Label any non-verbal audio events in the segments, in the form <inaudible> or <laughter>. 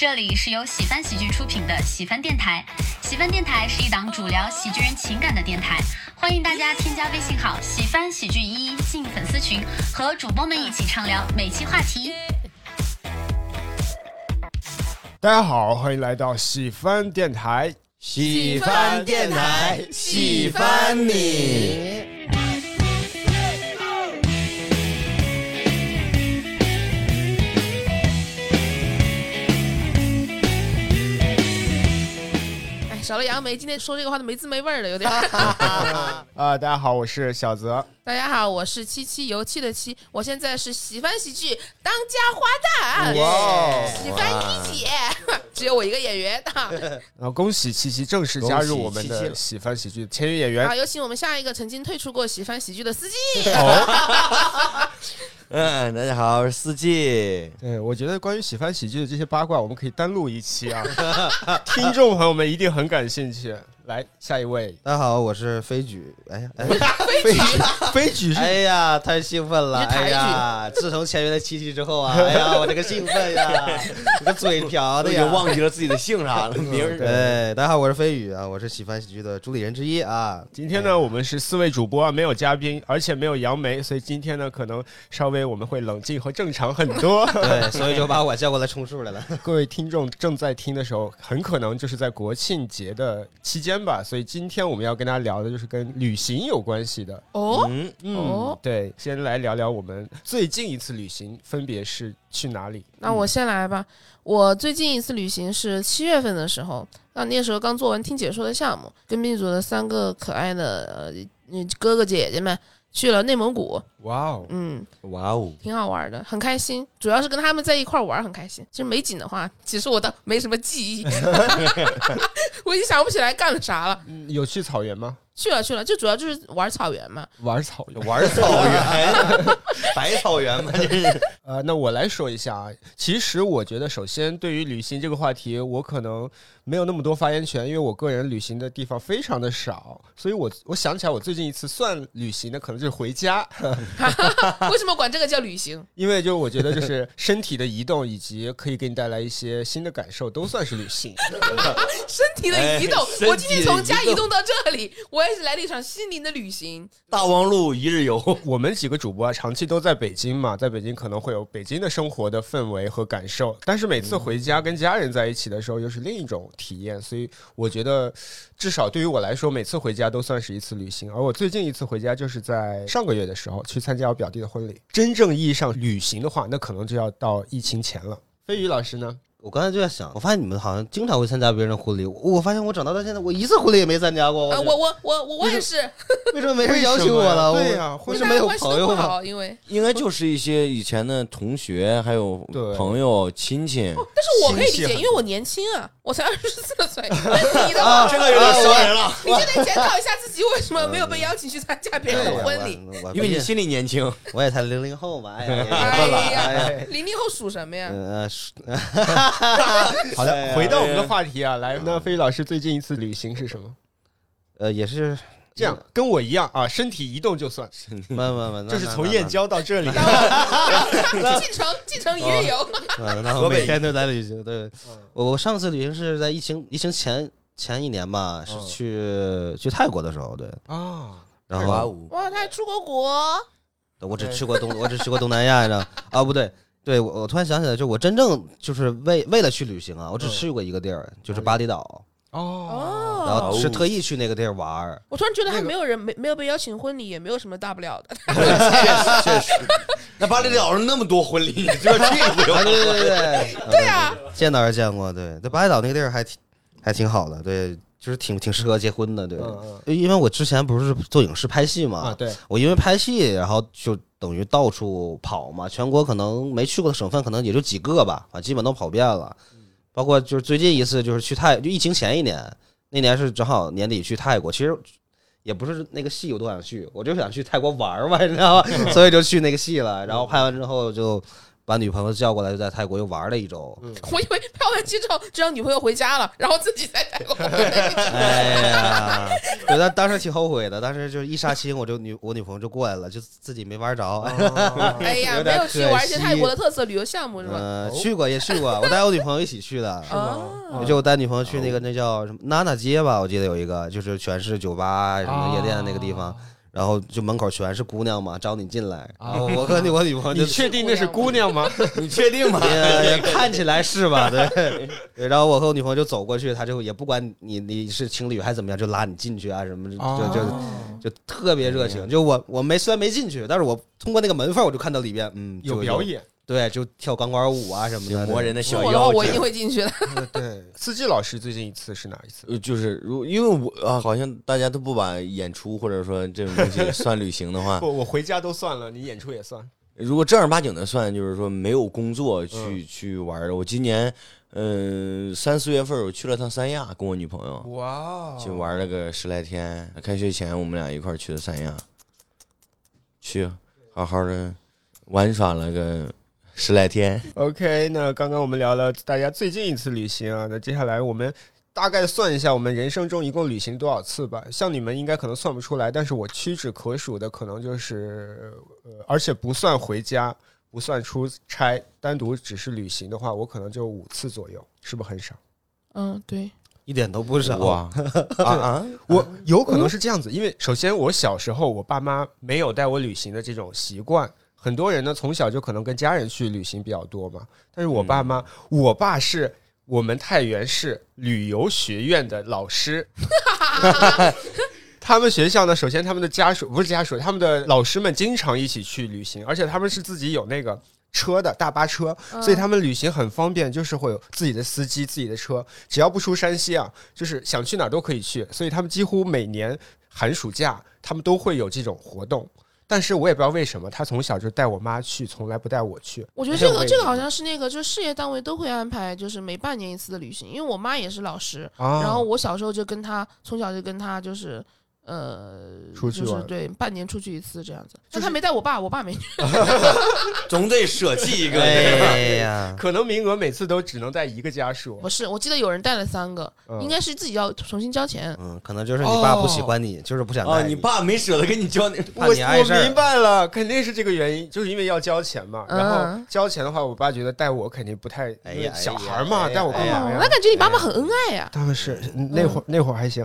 这里是由喜翻喜剧出品的喜翻电台。喜翻电台是一档主聊喜剧人情感的电台，欢迎大家添加微信号“喜翻喜剧一”进粉丝群，和主播们一起畅聊每期话题。大家好，欢迎来到喜翻电台。喜翻电台，喜欢你。少了杨梅，今天说这个话都没滋没味儿的，有点。<laughs> 啊、大家好，我是小泽。大家好，我是七七油漆的七，我现在是喜欢喜剧当家花旦，哇喜欢一姐，<laughs> 只有我一个演员 <laughs> 啊。然后恭喜七七正式加入我们的喜七七喜翻喜剧签约演员好，。有请我们下一个曾经退出过喜欢喜剧的司机。<laughs> 嗯，大家好，我是四季。对，我觉得关于喜欢喜剧的这些八卦，我们可以单录一期啊，<laughs> 听众朋友们一定很感兴趣。来，下一位，大家好，我是飞举。哎呀，哎 <laughs> 飞举，飞举是哎呀，太兴奋了！哎呀，自从签约了七七之后啊，<laughs> 哎呀，我这个兴奋呀，<laughs> 这个嘴瓢的呀，忘记了自己的姓啥了，名儿。对，大家好，我是飞宇啊，我是喜欢喜剧的主理人之一啊。今天呢，我们是四位主播啊，没有嘉宾，而且没有杨梅，所以今天呢，可能稍微我们会冷静和正常很多。对，所以就把我叫过来充数来了。各位听众正在听的时候，很可能就是在国庆节的期间吧，所以今天我们要跟大家聊的就是跟旅行有关系的。哦，嗯，对，先来聊聊我们最近一次旅行分别是去哪里？那我先来吧。我最近一次旅行是七月份的时候，那那时候刚做完听解说的项目，跟 B 组的三个可爱的哥哥姐姐们去了内蒙古，哇哦，嗯，哇哦，挺好玩的，很开心。主要是跟他们在一块玩很开心。其实美景的话，其实我倒没什么记忆，<laughs> 我已经想不起来干了啥了。嗯有去草原吗？去了去了，就主要就是玩草原嘛。玩草原。玩草原，<laughs> <laughs> 百草园嘛，这是。<laughs> 呃，那我来说一下啊。其实我觉得，首先对于旅行这个话题，我可能没有那么多发言权，因为我个人旅行的地方非常的少，所以我我想起来，我最近一次算旅行的，可能就是回家，<laughs> 为什么管这个叫旅行？因为就我觉得就是身体的移动以及可以给你带来一些新的感受，都算是旅行。身体的移动我今天从家移动移动到这里，我也是来了一场心灵的旅行。大望路一日游，我们几个主播啊，长期都在北京嘛，在北京可能会有北京的生活的氛围和感受，但是每次回家跟家人在一起的时候，又是另一种体验。所以我觉得，至少对于我来说，每次回家都算是一次旅行。而我最近一次回家，就是在上个月的时候去参加我表弟的婚礼。真正意义上旅行的话，那可能就要到疫情前了。飞宇老师呢？我刚才就在想，我发现你们好像经常会参加别人的婚礼，我我发现我长大到现在，我一次婚礼也没参加过。啊，我我我我我也是，为什么没人邀请我了？为什么呀对呀我婚礼为什么没有朋友吗？因为 <laughs> 应该就是一些以前的同学，还有朋友、亲戚。但是我可以理解，因为我年轻啊，我才二十四岁。<laughs> 你的话，这个有点伤人了，你就得检讨一下自己为什么没有被邀请去参加别人的婚礼。因为你心里年轻。我也才零零后嘛，哎呀，零零后属什么呀？嗯呃是 <laughs> <laughs> 好的，回到我们的哎话题啊，来，那飞宇老师最近一次旅行是什么？呃也是这样跟我一样啊，身体移动就算，慢慢慢，就是从燕郊到这里。<laughs> 进城进城一日游，我每天都在旅行。对，我我上次旅行是在疫情疫情前前一年吧，是嗯去去泰国的时候，对，啊，然后哇他还出过国，我只去过东，<laughs> 我只去过东南亚，你知道？啊，不对，对我我突然想起来，就我真正就是为为了去旅行啊，我只嗯。去过一个地儿，就是巴厘岛，哦，然后哦，是特意去那个地儿玩儿。我突然觉得还没有人没没有被邀请婚礼，也没有什么大不了的。<laughs> 确实，确实。那巴厘岛上那么多婚礼，你这去不啊，了？对对对对，对 <laughs> 啊，见到是见过，对，在巴厘岛那个地儿还挺还挺好的，对，就是挺挺适合结婚的，对。嗯因为我之前不是做影视拍戏嘛，对，我因为拍戏，然后就等于到处跑嘛，全国可能没去过的省份可能也就几个吧，啊，基本都跑遍了。包括就是最近一次就是去泰，就疫情前一年，那年是正好年底去泰国，其实也不是那个戏我多想去，我就想去泰国玩玩，你知道吗？<laughs> 所以就去那个戏了。然后拍完之后就。把女朋友叫过来，就在泰国又玩了一周。我以为拍完机之后就让女朋友回家了，然后自己在泰国。哎呀，对，当当时挺后悔的，当时就是一杀青，我就女我女朋友就过来了，就自己没玩着。<laughs> 哎呀，没有去玩一些泰国的特色旅游项目是吧？嗯，去过也去过，我带我女朋友一起去的。<laughs> 啊，就我带女朋友去那个那叫什么娜娜街吧，我记得有一个，就是全是酒吧什么夜店的那个地方，然后就门口全是姑娘嘛，招你进来。然后我和我女朋友就你确定那是姑娘吗？<laughs> 你确定吗？也也 <laughs> 看起来是吧？对对，然后我和我女朋友就走过去，她就也不管你你是情侣还是怎么样，就拉你进去啊什么，就就哦就特别热情。就我我没虽然没进去，但是我通过那个门缝我就看到里边，嗯，就有表，演。对，就跳钢管舞啊什么的，磨人的小腰这我一定会进去的。<laughs> 对，司机老师最近一次是哪一次？呃，就是如因为我啊，好像大家都不把演出或者说这种东西 <laughs> 算旅行的话，不，我回家都算了，你演出也算。如果正儿八经的算，就是说没有工作去、嗯去玩的。我今年嗯三四月份我去了趟三亚，跟我女朋友哇去玩了个十来天。开学前我们俩一块儿去的三亚，去好好的玩耍了个十来天。OK，那刚刚我们聊了大家最近一次旅行啊，那接下来我们大概算一下我们人生中一共旅行多少次吧。像你们应该可能算不出来，但是我屈指可数的可能就是，呃，而且不算回家，不算出差，单独只是旅行的话，我可能就五次左右，是不是很少？嗯，对，一点都不少。哇啊 <laughs> 啊！<laughs> 我有可能是这样子，因为首先我小时候我爸妈没有带我旅行的这种习惯。很多人呢从小就可能跟家人去旅行比较多嘛，但是我爸妈，我爸是我们太原市旅游学院的老师，<laughs> 他们学校呢，首先他们的家属不是家属，他们的老师们经常一起去旅行，而且他们是自己有那个车的大巴车，嗯所以他们旅行很方便，就是会有自己的司机、自己的车，只要不出山西啊，就是想去哪儿都可以去。所以他们几乎每年寒暑假，他们都会有这种活动。但是我也不知道为什么，他从小就带我妈去，从来不带我去。我觉得这个这个好像是那个，就是事业单位都会安排，就是每半年一次的旅行。因为我妈也是老师，啊，然后我小时候就跟她，从小就跟她就是。呃，就是出去玩对，半年出去一次这样子。就是但他没带我爸，我爸没去。<laughs> <laughs> 总得舍弃一个。哎呀，<laughs> 可能名额每次都只能带一个家属不。是，我记得有人带了三个，嗯应该是自己要重新交钱。嗯，可能就是你爸不喜欢你，就是不想哦，带你爸没舍得跟你交那，怕我你碍事儿我明白了，肯定是这个原因，就是因为要交钱嘛。嗯然后交钱的话，我爸觉得带我肯定不太，哎呀因为小孩嘛，哎呀带我干嘛呀？哦那感觉你爸妈很恩爱呀。他们是那会儿那会儿还行，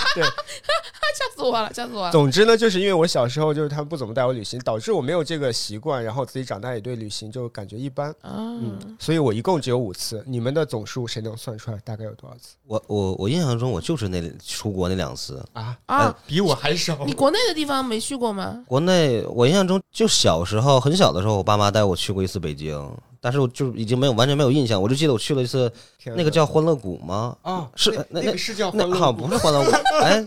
<laughs> <laughs> 吓死我了，吓死我了。总之呢，就是因为我小时候就是他们不怎么带我旅行，导致我没有这个习惯，然后自己长大也对旅行就感觉一般，嗯，所以我一共只有五次。你们的总数谁能算出来大概有多少次我我我印象中我就是那出国那两次，啊？啊，比我还少。你国内的地方没去过吗？国内我印象中就小时候很小的时候，我爸妈带我去过一次北京，但是我就已经没有完全没有印象，我就记得我去了一次那个叫欢乐谷吗？啊，是那那那个是叫那好像欢乐谷不是欢乐谷，<laughs> 哎，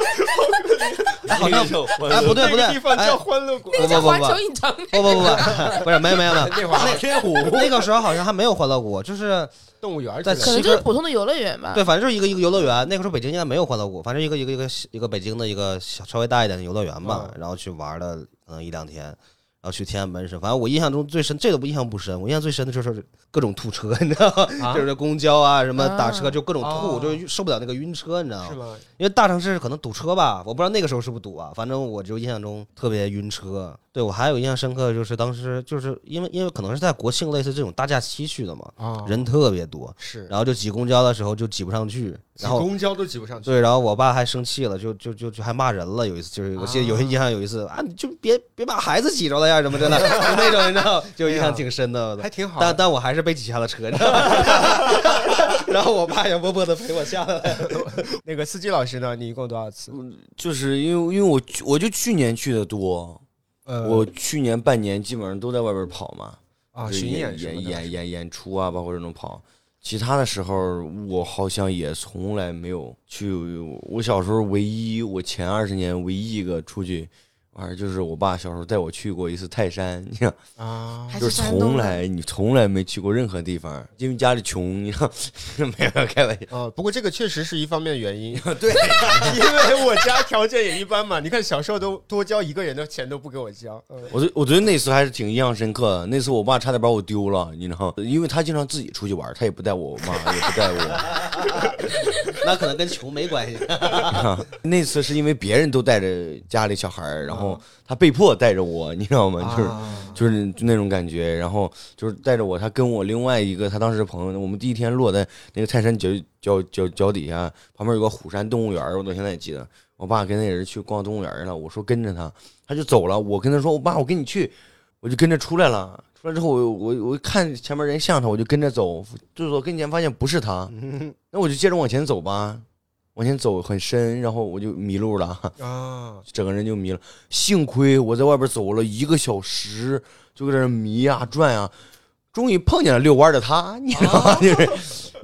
哎好像哎不对不对地，方哎叫欢乐谷。不不不不叫环球影城。不不不不，不是没有没有没有，那天虎那个时候好像还没有欢乐谷，就是动物园在可能就是普通的游乐园吧。对，反正就是一个一个游乐园。那个时候北京应该没有欢乐谷，反正一个一个一个一个北京的一个稍微大一点的游乐园吧，然后去玩了嗯一两天。然后去天安门是，反正我印象中最深，这个不印象不深，我印象最深的就是各种吐车，你知道吗？<laughs> 啊就是公交啊，什么打啊车就各种吐，哦就受不了那个晕车，你知道吗？是吗？因为大城市可能堵车吧，我不知道那个时候是不是堵啊，反正我就印象中特别晕车。对我还有印象深刻的就是当时就是因为因为可能是在国庆类似这种大假期去的嘛，啊，人特别多，是，然后就挤公交的时候就挤不上去，挤然后公交都挤不上去。对，然后我爸还生气了，就就就就还骂人了。有一次就是我记得有印象有一次啊，你就别别把孩子挤着了呀，什么真的，就那种你知道，就印象挺深的。还挺好。但但我还是被挤下了车，你知道吗？<laughs> 然后我爸也默默的陪我下来了。<laughs> 那个司机老师呢？你一共多少次？就是因为因为我我就去年去的多，呃，我去年半年基本上都在外边跑嘛，啊，巡演演演演演出啊，包括这种跑。其他的时候，我好像也从来没有去。我小时候唯一，我前二十年唯一一个出去完事儿就是我爸小时候带我去过一次泰山，你看，啊就是从来你从来没去过任何地方，因为家里穷，你看，<laughs> 没有开玩笑。啊，不过这个确实是一方面原因，<laughs> 对，因为我家条件也一般嘛。你看小时候都多交一个人的钱都不给我交，嗯我觉我觉得那次还是挺印象深刻的。那次我爸差点把我丢了，你知道，因为他经常自己出去玩，他也不带我妈，也不带我。<laughs> 那可能跟穷没关系。<laughs> 那次是因为别人都带着家里小孩儿，然后他被迫带着我，你知道吗？就是啊就是就那种感觉，然后就是带着我，他跟我另外一个他当时的朋友，我们第一天落在那个泰山脚脚脚脚底下，旁边有个虎山动物园，我到现在也记得。我爸跟那人去逛动物园了，我说跟着他，他就走了。我跟他说，我爸，我跟你去，我就跟着出来了。出来之后，我我我看前面人像他，我就跟着走，就走跟前发现不是他，<laughs> 那我就接着往前走吧，往前走很深，然后我就迷路了。<laughs> 啊，整个人就迷了。幸亏我在外边走了一个小时，就在那迷呀、转呀、终于碰见了遛弯的他，你知道吗？<laughs> 就是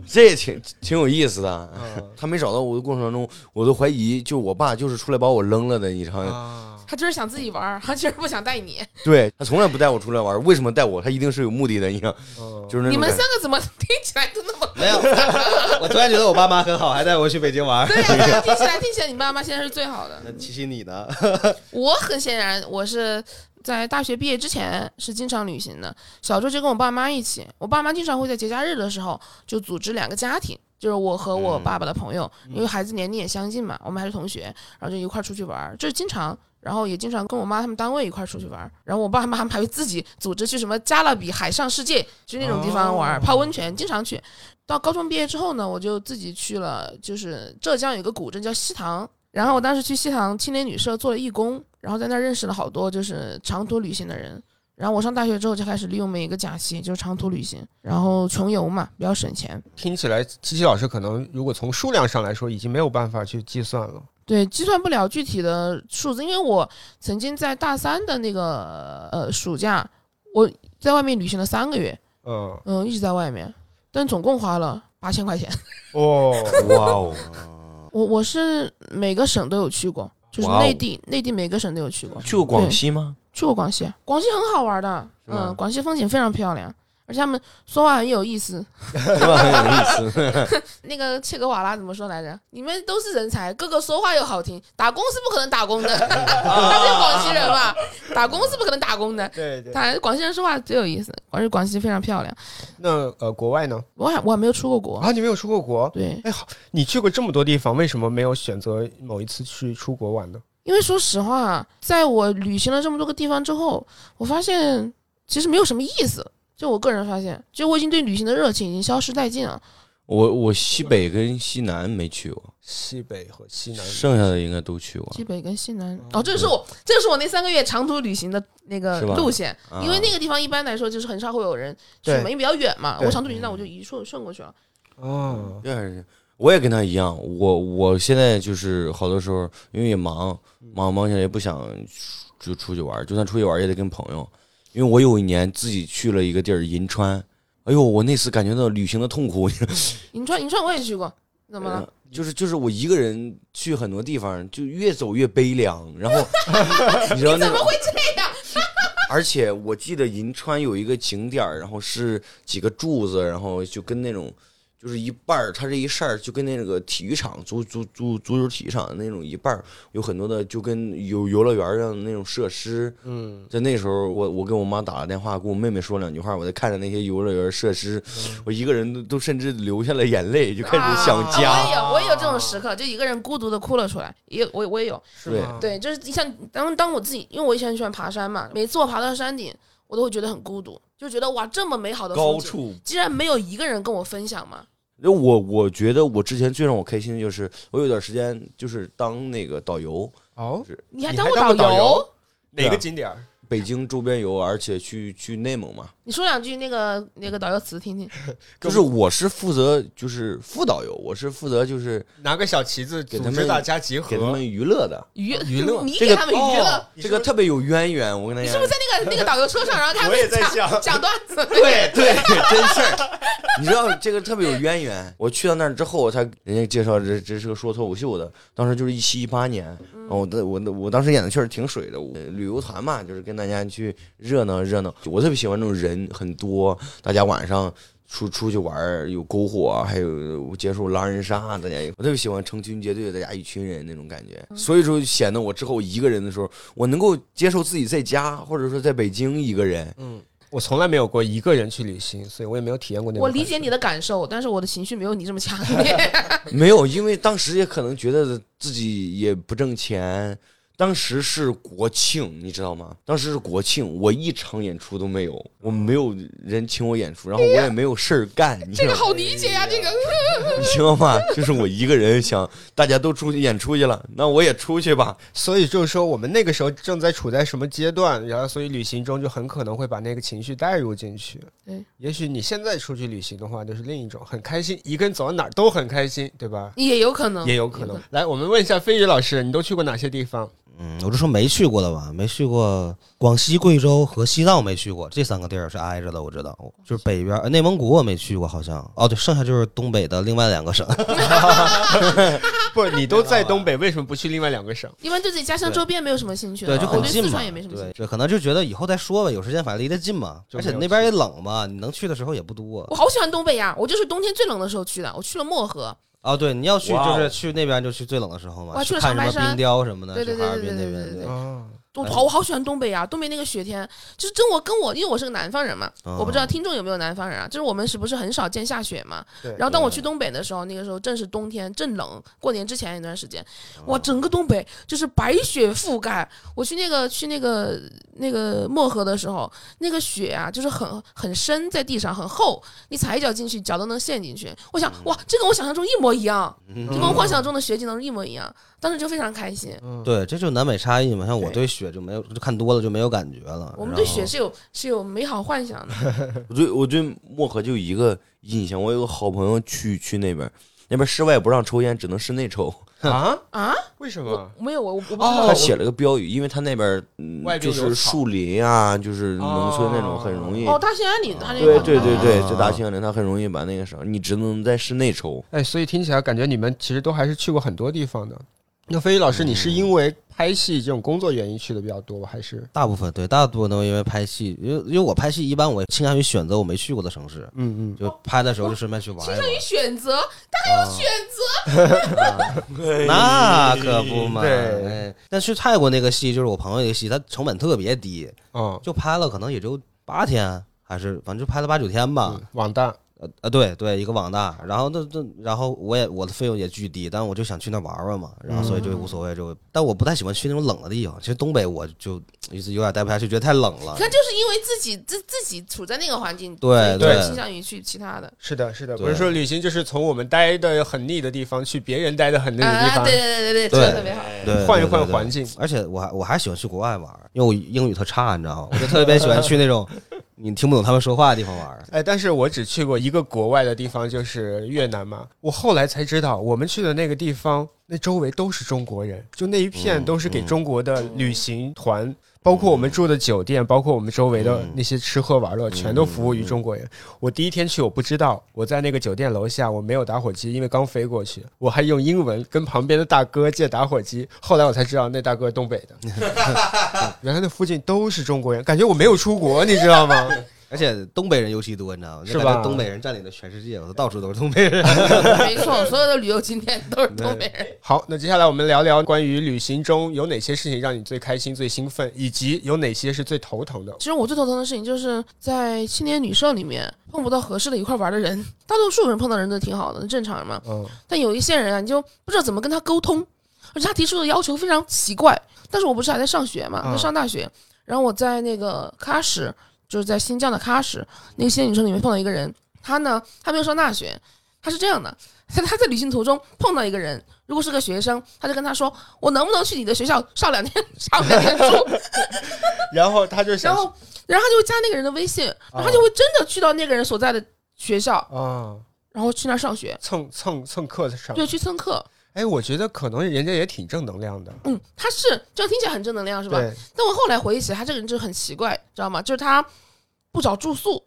这也挺挺有意思的。嗯他没找到我的过程当中，我都怀疑，就我爸就是出来把我扔了的，你知道吗？啊，他就是想自己玩儿，他就是不想带你。<laughs> 对他从来不带我出来玩，为什么带我？他一定是有目的的，你 <laughs> 就是那你们。三个怎么听起来都那么……没有，我突然觉得我爸妈很好，还带我去北京玩。对呀、对呀、<laughs> 听起来听起来你爸妈现在是最好的。那七七你呢？我很显然，我是在大学毕业之前是经常旅行的。小时候就跟我爸妈一起，我爸妈经常会在节假日的时候就组织两个家庭，就是我和我爸爸的朋友，因为孩子年龄也相近嘛，我们还是同学，然后就一块儿出去玩儿，这是经常。然后也经常跟我妈他们单位一块儿出去玩儿，然后我爸妈他们还会自己组织去什么加勒比海上世界，去那种地方玩儿，哦泡温泉，经常去。到高中毕业之后呢，我就自己去了，就是浙江有个古镇叫西塘，然后我当时去西塘青年旅社做了义工，然后在那儿认识了好多就是长途旅行的人。然后我上大学之后就开始利用每一个假期就是长途旅行，然后穷游嘛，比较省钱。听起来七七老师可能如果从数量上来说，已经没有办法去计算了。对，计算不了具体的数字，因为我曾经在大三的那个呃暑假，我在外面旅行了三个月，嗯，嗯，一直在外面，但总共花了八千块钱。<laughs> 哦，哇哦，我我是每个省都有去过，就是内地内地每个省都有去过。去过广西吗？去过广西，广西很好玩的，嗯，广西风景非常漂亮，而且他们说话很有意思。说话？很有意思。<laughs> 那个切格瓦拉怎么说来着？你们都是人才，个个说话又好听，打工是不可能打工的。<laughs> 他是广西人嘛，打工是不可能打工的。对对。他广西人说话最有意思，而且广西非常漂亮。那呃，国外呢？我还我还没有出过国，啊，你没有出过国？对，哎，好，你去过这么多地方，为什么没有选择某一次去出国玩呢？因为说实话，在我旅行了这么多个地方之后，我发现其实没有什么意思。就我个人发现，就我已经对旅行的热情已经消失殆尽了。我我西北跟西南没去过，西北和西南，剩下的应该都去过。西北跟西南，哦，这是我，这是我那三个月长途旅行的那个路线，啊因为那个地方一般来说就是很少会有人去嘛，因为比较远嘛。我长途旅行那我就一顺顺过去了。哦，对，我也跟他一样，我我现在就是好多时候因为也忙，忙忙起来也不想就出去玩，就算出去玩也得跟朋友。因为我有一年自己去了一个地儿银川，哎呦，我那次感觉到旅行的痛苦，<laughs> 银川，银川我也去过，怎么了？就是就是我一个人去很多地方，就越走越悲凉，然后 <laughs> 你知道那种怎么会这样？<laughs> 而且我记得银川有一个景点儿，然后是几个柱子，然后就跟那种就是一半儿，它这一扇儿就跟那个体育场足足足足球体育场的那种一半儿，有很多的就跟游游乐园儿一样的那种设施。嗯，在那时候，我我跟我妈打了电话，跟我妹妹说两句话，我在看着那些游乐园设施，我一个人都都甚至流下了眼泪，就开始想啊家。我也有，我也有这种时刻，就一个人孤独的哭了出来。也我我也有，对是吗？对，就是像当当我自己，因为我以前很喜欢爬山嘛，每次我爬到山顶，我都会觉得很孤独，就觉得哇，这么美好的风景，高处竟然没有一个人跟我分享嘛。就我我觉得我之前最让我开心的就是，我有段时间就是当那个导游，哦，你还当过导游？哪个景点？北京周边游，而且去去内蒙嘛，你说两句那个那个导游词听听。<laughs> 就是我是负责就是副导游，我是负责就是拿个小旗子给他们大家集合给他们。娱乐的，娱娱乐你给他们娱乐哦，这个特别有渊源。我跟大家你是不是在那个那个导游车上，然后他我也们在讲 <laughs> 讲段子？<laughs> 对对，真事儿。你知道这个特别有渊源。我去到那儿之后，他人家介绍这这是个说脱口秀的，当时就是一七一八年，我的我的我当时演的确实挺水的。旅游团嘛，就是跟大家去热闹热闹。我特别喜欢这种人很多，大家晚上。出出去玩儿有篝火，还有接受狼人杀，大家也我特别喜欢成群结队，大家一群人那种感觉。所以说显得我之后一个人的时候，我能够接受自己在家，或者说在北京一个人。嗯我从来没有过一个人去旅行，所以我也没有体验过那种。我理解你的感受，但是我的情绪没有你这么强烈。<laughs> 没有，因为当时也可能觉得自己也不挣钱。当时是国庆，你知道吗？当时是国庆，我一场演出都没有，我没有人请我演出，然后我也没有事儿干，你知道吗？这个好理解呀，这个。<laughs> 你知道吗？就是我一个人想，大家都出去演出去了，那我也出去吧。所以就是说，我们那个时候正在处在什么阶段，然后所以旅行中就很可能会把那个情绪带入进去。对，也许你现在出去旅行的话，就是另一种很开心，一个人走到哪儿都很开心，对吧？也有可能，也有可能。来，我们问一下飞宇老师，你都去过哪些地方？嗯，我就说没去过的吧，没去过广西、贵州和西藏没去过，这三个地儿是挨着的，我知道。就是北边呃内蒙古我没去过，好像哦，对，剩下就是东北的另外两个省。<laughs> 不，你都在东北，为什么不去另外两个省？因为对自己家乡周边没有什么兴趣了，对，就我对很近嘛。四川也没什么兴，趣。对可能就觉得以后再说吧，有时间反正离得近嘛，而且那边也冷嘛，你能去的时候也不多我。好喜欢东北呀，我就是冬天最冷的时候去的，我去了漠河。哦，对，你要去就是去那边就去最冷的时候嘛，去了看什么山冰雕什么的，对对去哈尔对对滨那边对我好我好喜欢东北啊！东北那个雪天，就是跟我跟我，因为我是个南方人嘛，哦我不知道听众有没有南方人啊。就是我们是不是很少见下雪嘛？对然后当我去东北的时候，那个时候正是冬天，正冷，过年之前一段时间，哦哇，整个东北就是白雪覆盖。我去那个去那个那个漠河的时候，那个雪啊，就是很很深，在地上很厚，你踩一脚进去，脚都能陷进去。我想，哇，这跟我想象中一模一样，嗯就跟我幻想中的雪景都是一模一样。当时就非常开心。对，这就是南北差异嘛。像我对对雪就没有，就看多了就没有感觉了。我们对雪是有是有美好幻想的。<laughs> 我对我对漠河就一个印象，我有个好朋友去去那边，那边室外不让抽烟，只能室内抽。<laughs> 啊？啊？为什么？没有我我不知哦道他写了个标语，因为他那边嗯就是树林啊，就是农村那种，哦很容易。哦，大兴安岭他那对个对对对，啊在大兴安岭，他很容易把那个什么，你只能在室内抽。哎，所以听起来感觉你们其实都还是去过很多地方的。那飞宇老师，你是因为拍戏这种工作原因去的比较多，还是？大部分对，大部分都因为拍戏，因为因为我拍戏一般我倾向于选择我没去过的城市，嗯嗯，就拍的时候就顺便去玩倾向于选择，他还有选择。<laughs> 那可不嘛。对哎但去泰国那个戏就是我朋友那个戏，他成本特别低，嗯，就拍了可能也就八天，还是反正就拍了八九天吧。嗯网大，呃呃，对对，一个网大，然后那那，然后我也我的费用也巨低，但我就想去那玩玩嘛，然后所以就无所谓，就但我不太喜欢去那种冷的地方。其实东北我就一直有点待不下去，觉得太冷了你。看，就是因为自己自自己处在那个环境，对对倾向于去其他的。是的，是的，对不是说旅行就是从我们待的很腻的地方去别人待的很腻的地啊，方，对对对对对，特别好。对，换一对对对换环境。而且我还我还喜欢去国外玩，因为我英语特差，你知道吗？我就特别喜欢去那种你听不懂他们说话的地方玩儿。哎，但是我只去过一个国外的地方，就是越南嘛。我后来才知道，我们去的那个地方，那周围都是中国人，就那一片嗯都是给嗯中国的旅行团，包括我们住的酒店，包括我们周围的那些吃喝玩乐，全都服务于中国人。我第一天去，我不知道，我在那个酒店楼下，我没有打火机，因为刚飞过去，我还用英文跟旁边的大哥借打火机。后来我才知道，那大哥东北的，<laughs> 原来那附近都是中国人，感觉我没有出国，你知道吗？而且东北人尤其多，你知道吗？是吧东北人占领了全世界，我都到处都是东北人。<laughs> 没错，所有的旅游景点都是东北人。好，那接下来我们聊聊关于旅行中有哪些事情让你最开心、最兴奋，以及有哪些是最头疼的。其实我最头疼的事情就是在青年旅社里面碰不到合适的一块玩的人，大多数人碰到人都挺好的，正常嘛。嗯，但有一些人啊，你就不知道怎么跟他沟通，而且他提出的要求非常奇怪。但是我不是还在上学嘛，嗯在上大学，然后我在那个喀什，就是在新疆的喀什那个仙女城里面碰到一个人，他呢，他没有上大学，他是这样的，他他在旅行途中碰到一个人，如果是个学生，他就跟他说：“我能不能去你的学校上两天上两天 <laughs> 书 <laughs> 然后他就？”想然后，然后他就会加那个人的微信，然后他就会真的去到那个人所在的学校，啊然后去那上学，蹭蹭蹭课上，对，去蹭课。哎，我觉得可能人家也挺正能量的，嗯，他是这样听起来很正能量，是吧？对，但我后来回忆起来，他这个人就很奇怪，知道吗？就是他不找住宿，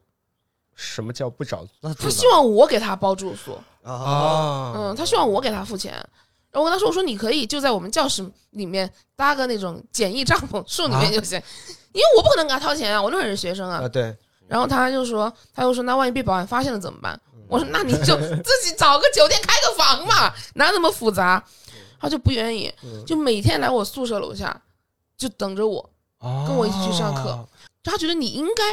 什么叫不找那他希望我给他包住宿。啊，啊？嗯，他希望我给他付钱。然后我跟他说：“我说你可以就在我们教室里面搭个那种简易帐篷，树里面就行，因为我不可能给他掏钱啊，我那会儿是学生啊。啊，对，然后他就说：“他又说那万一被保安发现了怎么办？”我说：“那你就自己找个酒店开个房嘛，哪那么复杂？”他就不愿意，就每天来我宿舍楼下，就等着我，跟跟我一起去上课。就他觉得你应该，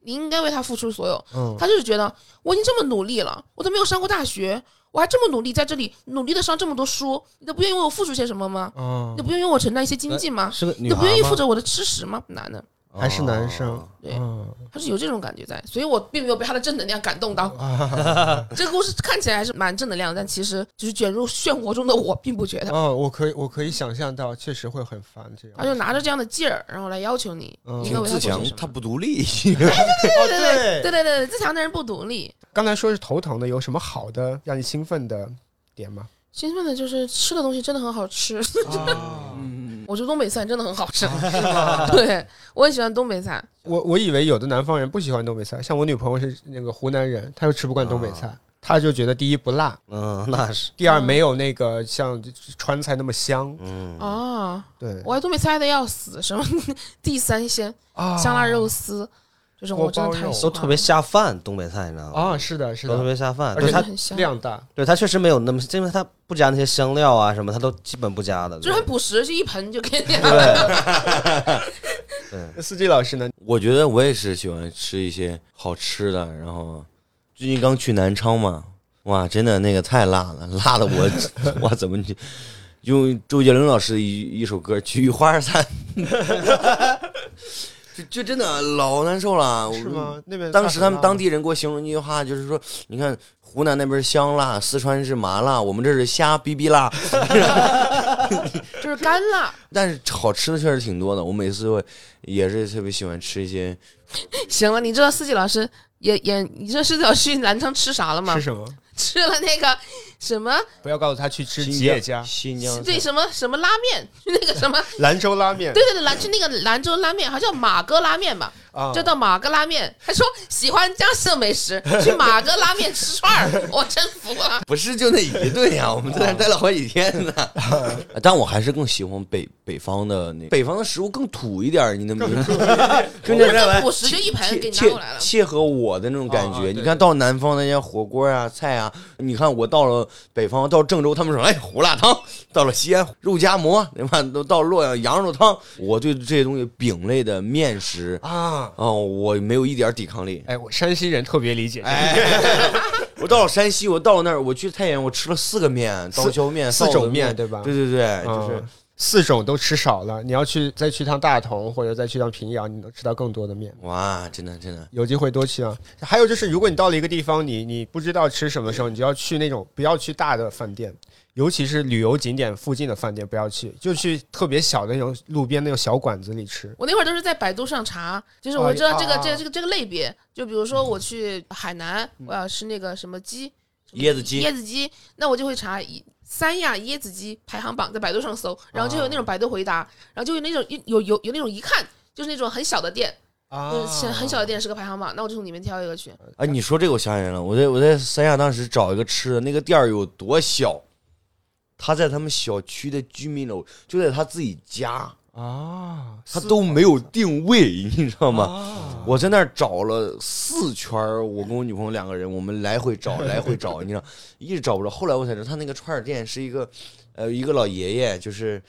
你应该为他付出所有。嗯，他就是觉得我已经这么努力了，我都没有上过大学，我还这么努力在这里努力的上这么多书，你都不愿意为我付出些什么吗？嗯你都不愿意为我承担一些经济吗？是个你都不愿意负责我的吃食吗？男的，还是男生哦，对嗯他是有这种感觉在，所以我并没有被他的正能量感动到。啊 <laughs> 这个故事看起来还是蛮正能量的，但其实就是卷入漩涡中的我并不觉得。哦，我可以我可以想象到，确实会很烦这样。他就拿着这样的劲儿，然后来要求你，嗯你为自强他不独立。对，对对对对对对，自强的人不独立。刚才说是头疼的，有什么好的让你兴奋的点吗？兴奋的就是吃的东西真的很好吃，啊，<laughs> 嗯，我觉得东北菜真的很好吃。<laughs> <laughs> 对我很喜欢东北菜，我我以为有的南方人不喜欢东北菜，像我女朋友是那个湖南人，她又吃不惯东北菜，她就觉得第一不辣，嗯，那是，第二没有那个像川菜那么香。嗯，啊，对。我还东北菜的要死，什么地三鲜、啊。香辣肉丝，这种我真的太喜欢都特别下饭，东北菜你知道吗？啊，是的，是的都特，别下饭，而且它，很香，量大。对它确实没有那么，因为它不加那些香料啊什么，它都基本不加的。就是很朴实，就一盆就给你。<laughs> 对，那司机老师呢？我觉得我也是喜欢吃一些好吃的，然后最近刚去南昌嘛，哇，真的那个太辣了，<laughs> 辣的我 <laughs> 哇怎么去用周杰伦老师的一一首歌《菊花残》，就就真的老难受了，是吗？那边当时他们当地地人给我形容一句话，就是说，你看湖南那边是香辣，四川是麻辣，我们这是虾逼逼辣。<laughs> 就是干辣。<laughs> 但是好吃的确实挺多的，我每次会也是特别喜欢吃一些。行了，你知道四季老师也也，你知道四季老师去南昌吃啥了吗吃？什么？吃了那个什么，不要告诉他去吃新吉野家、新疆对什么什么拉面，那个什么，兰州拉面对对对，兰去那个兰州拉面，好像叫马哥拉面吧，啊，就叫马哥拉面。他说喜欢江浙美食，<laughs> 去马哥拉面吃串儿，我真服了。不是就那一顿呀，我们在那儿待了好几天呢。<laughs> 但我还是更喜欢北北方的那北方的食物更土一点，你能明白？跟我着这朴实就一盆给你拿过来了。切合我的那种感觉。啊对你看到南方那些火锅啊、菜啊，你看我到了北方，到郑州，他们说哎胡辣汤；到了西安肉夹馍，对吧？都到洛阳羊肉汤。我对这些东西饼类的面食，啊。哦，我没有一点抵抗力。哎，我山西人特别理解。哎，<laughs> 我到了山西，我到了那儿，我去太原，我吃了四个面，刀削面、四种面面对吧对对对，就是嗯四种都吃少了，你要去再去趟大同或者再去趟平遥，你能吃到更多的面。哇，真的真的，有机会多去啊！还有就是，如果你到了一个地方，你你不知道吃什么的时候，你就要去那种不要去大的饭店，尤其是旅游景点附近的饭店不要去，就去特别小的那种路边那种小馆子里吃。我那会儿都是在百度上查，就是我知道这个、啊。这个这个这个类别，就比如说我去海南，我要吃那个什么鸡，椰子鸡。椰子鸡，那我就会查一三亚椰子鸡排行榜，在百度上搜，然后就有那种百度回答，然后就有那种有有有那种一看就是那种很小的店，啊。就是很小的店是个排行榜，那我就从里面挑一个去。啊，你说这个我想起来了，我在我在三亚当时找一个吃的，那个店儿有多小，他在他们小区的居民楼，就在他自己家，啊，他都没有定位，你知道吗？啊，我在那儿找了四圈儿，我跟我女朋友两个人，我们来回找，<laughs> 来回找，你知道，一直找不着。后来我才知道，他那个串儿店是一个，呃，一个老爷爷，就是